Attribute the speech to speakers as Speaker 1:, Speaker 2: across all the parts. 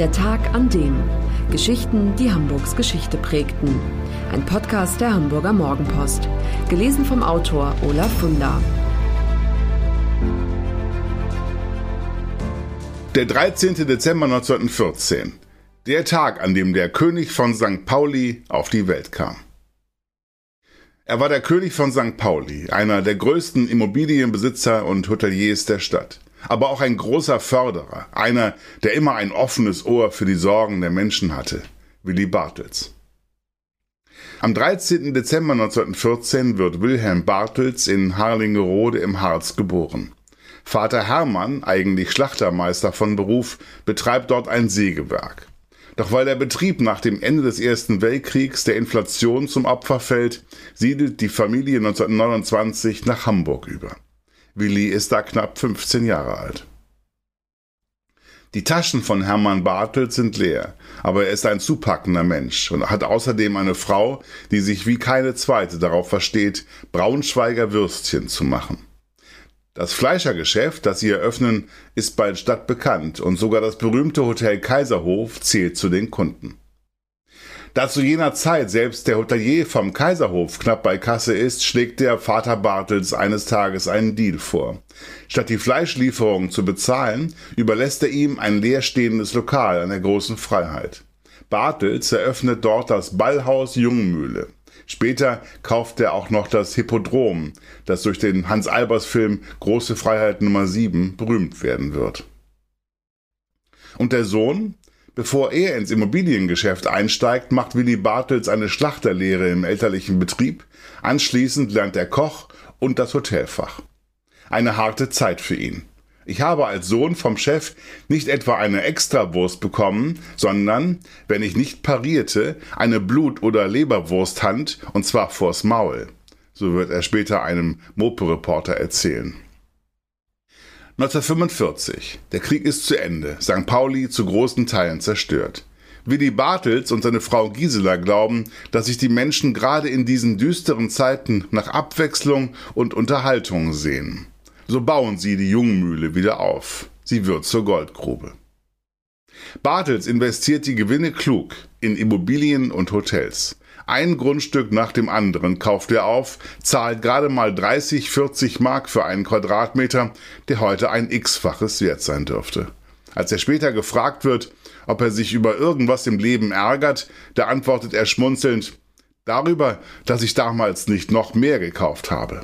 Speaker 1: Der Tag an dem. Geschichten, die Hamburgs Geschichte prägten. Ein Podcast der Hamburger Morgenpost. Gelesen vom Autor Olaf Funder.
Speaker 2: Der 13. Dezember 1914. Der Tag, an dem der König von St. Pauli auf die Welt kam. Er war der König von St. Pauli, einer der größten Immobilienbesitzer und Hoteliers der Stadt aber auch ein großer Förderer, einer, der immer ein offenes Ohr für die Sorgen der Menschen hatte, Willy Bartels. Am 13. Dezember 1914 wird Wilhelm Bartels in Harlingerode im Harz geboren. Vater Hermann, eigentlich Schlachtermeister von Beruf, betreibt dort ein Sägewerk. Doch weil der Betrieb nach dem Ende des Ersten Weltkriegs der Inflation zum Opfer fällt, siedelt die Familie 1929 nach Hamburg über. Willi ist da knapp 15 Jahre alt. Die Taschen von Hermann Bartels sind leer, aber er ist ein zupackender Mensch und hat außerdem eine Frau, die sich wie keine zweite darauf versteht, Braunschweiger Würstchen zu machen. Das Fleischergeschäft, das sie eröffnen, ist bald stadtbekannt und sogar das berühmte Hotel Kaiserhof zählt zu den Kunden. Da zu jener Zeit selbst der Hotelier vom Kaiserhof knapp bei Kasse ist, schlägt der Vater Bartels eines Tages einen Deal vor. Statt die Fleischlieferung zu bezahlen, überlässt er ihm ein leerstehendes Lokal an der großen Freiheit. Bartels eröffnet dort das Ballhaus Jungmühle. Später kauft er auch noch das Hippodrom, das durch den Hans Albers Film Große Freiheit Nummer 7 berühmt werden wird. Und der Sohn, Bevor er ins Immobiliengeschäft einsteigt, macht Willy Bartels eine Schlachterlehre im elterlichen Betrieb. Anschließend lernt er Koch und das Hotelfach. Eine harte Zeit für ihn. Ich habe als Sohn vom Chef nicht etwa eine Extrawurst bekommen, sondern, wenn ich nicht parierte, eine Blut- oder Leberwursthand und zwar vors Maul. So wird er später einem Mopo-Reporter erzählen. 1945. Der Krieg ist zu Ende. St. Pauli zu großen Teilen zerstört. Willy Bartels und seine Frau Gisela glauben, dass sich die Menschen gerade in diesen düsteren Zeiten nach Abwechslung und Unterhaltung sehen. So bauen sie die Jungmühle wieder auf. Sie wird zur Goldgrube. Bartels investiert die Gewinne klug in Immobilien und Hotels. Ein Grundstück nach dem anderen kauft er auf, zahlt gerade mal 30, 40 Mark für einen Quadratmeter, der heute ein x-faches wert sein dürfte. Als er später gefragt wird, ob er sich über irgendwas im Leben ärgert, da antwortet er schmunzelnd, darüber, dass ich damals nicht noch mehr gekauft habe.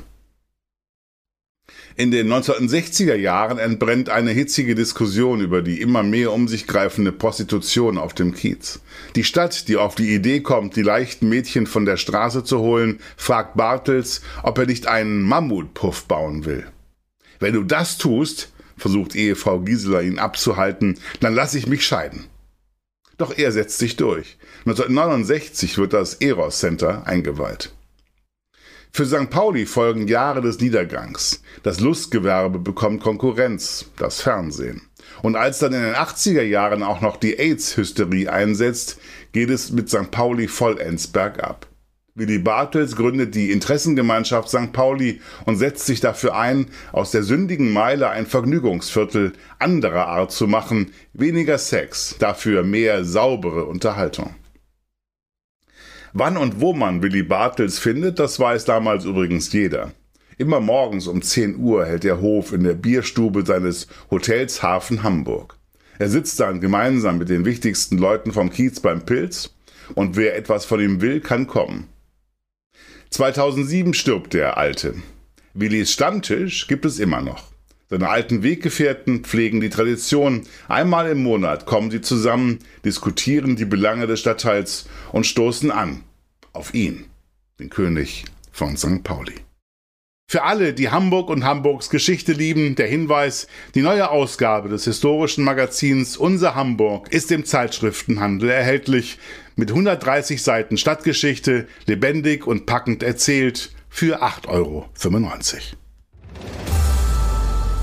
Speaker 2: In den 1960er Jahren entbrennt eine hitzige Diskussion über die immer mehr um sich greifende Prostitution auf dem Kiez. Die Stadt, die auf die Idee kommt, die leichten Mädchen von der Straße zu holen, fragt Bartels, ob er nicht einen Mammutpuff bauen will. Wenn du das tust, versucht Ehefrau Gisela ihn abzuhalten, dann lass ich mich scheiden. Doch er setzt sich durch. 1969 wird das Eros Center eingeweiht. Für St. Pauli folgen Jahre des Niedergangs. Das Lustgewerbe bekommt Konkurrenz, das Fernsehen. Und als dann in den 80er Jahren auch noch die AIDS-Hysterie einsetzt, geht es mit St. Pauli vollends bergab. Willy Bartels gründet die Interessengemeinschaft St. Pauli und setzt sich dafür ein, aus der sündigen Meile ein Vergnügungsviertel anderer Art zu machen, weniger Sex, dafür mehr saubere Unterhaltung. Wann und wo man Willy Bartels findet, das weiß damals übrigens jeder. Immer morgens um 10 Uhr hält der Hof in der Bierstube seines Hotels Hafen Hamburg. Er sitzt dann gemeinsam mit den wichtigsten Leuten vom Kiez beim Pilz und wer etwas von ihm will, kann kommen. 2007 stirbt der Alte. Willys Stammtisch gibt es immer noch. Seine alten Weggefährten pflegen die Tradition. Einmal im Monat kommen sie zusammen, diskutieren die Belange des Stadtteils und stoßen an. Auf ihn, den König von St. Pauli. Für alle, die Hamburg und Hamburgs Geschichte lieben, der Hinweis, die neue Ausgabe des historischen Magazins Unser Hamburg ist im Zeitschriftenhandel erhältlich, mit 130 Seiten Stadtgeschichte, lebendig und packend erzählt, für 8,95 Euro.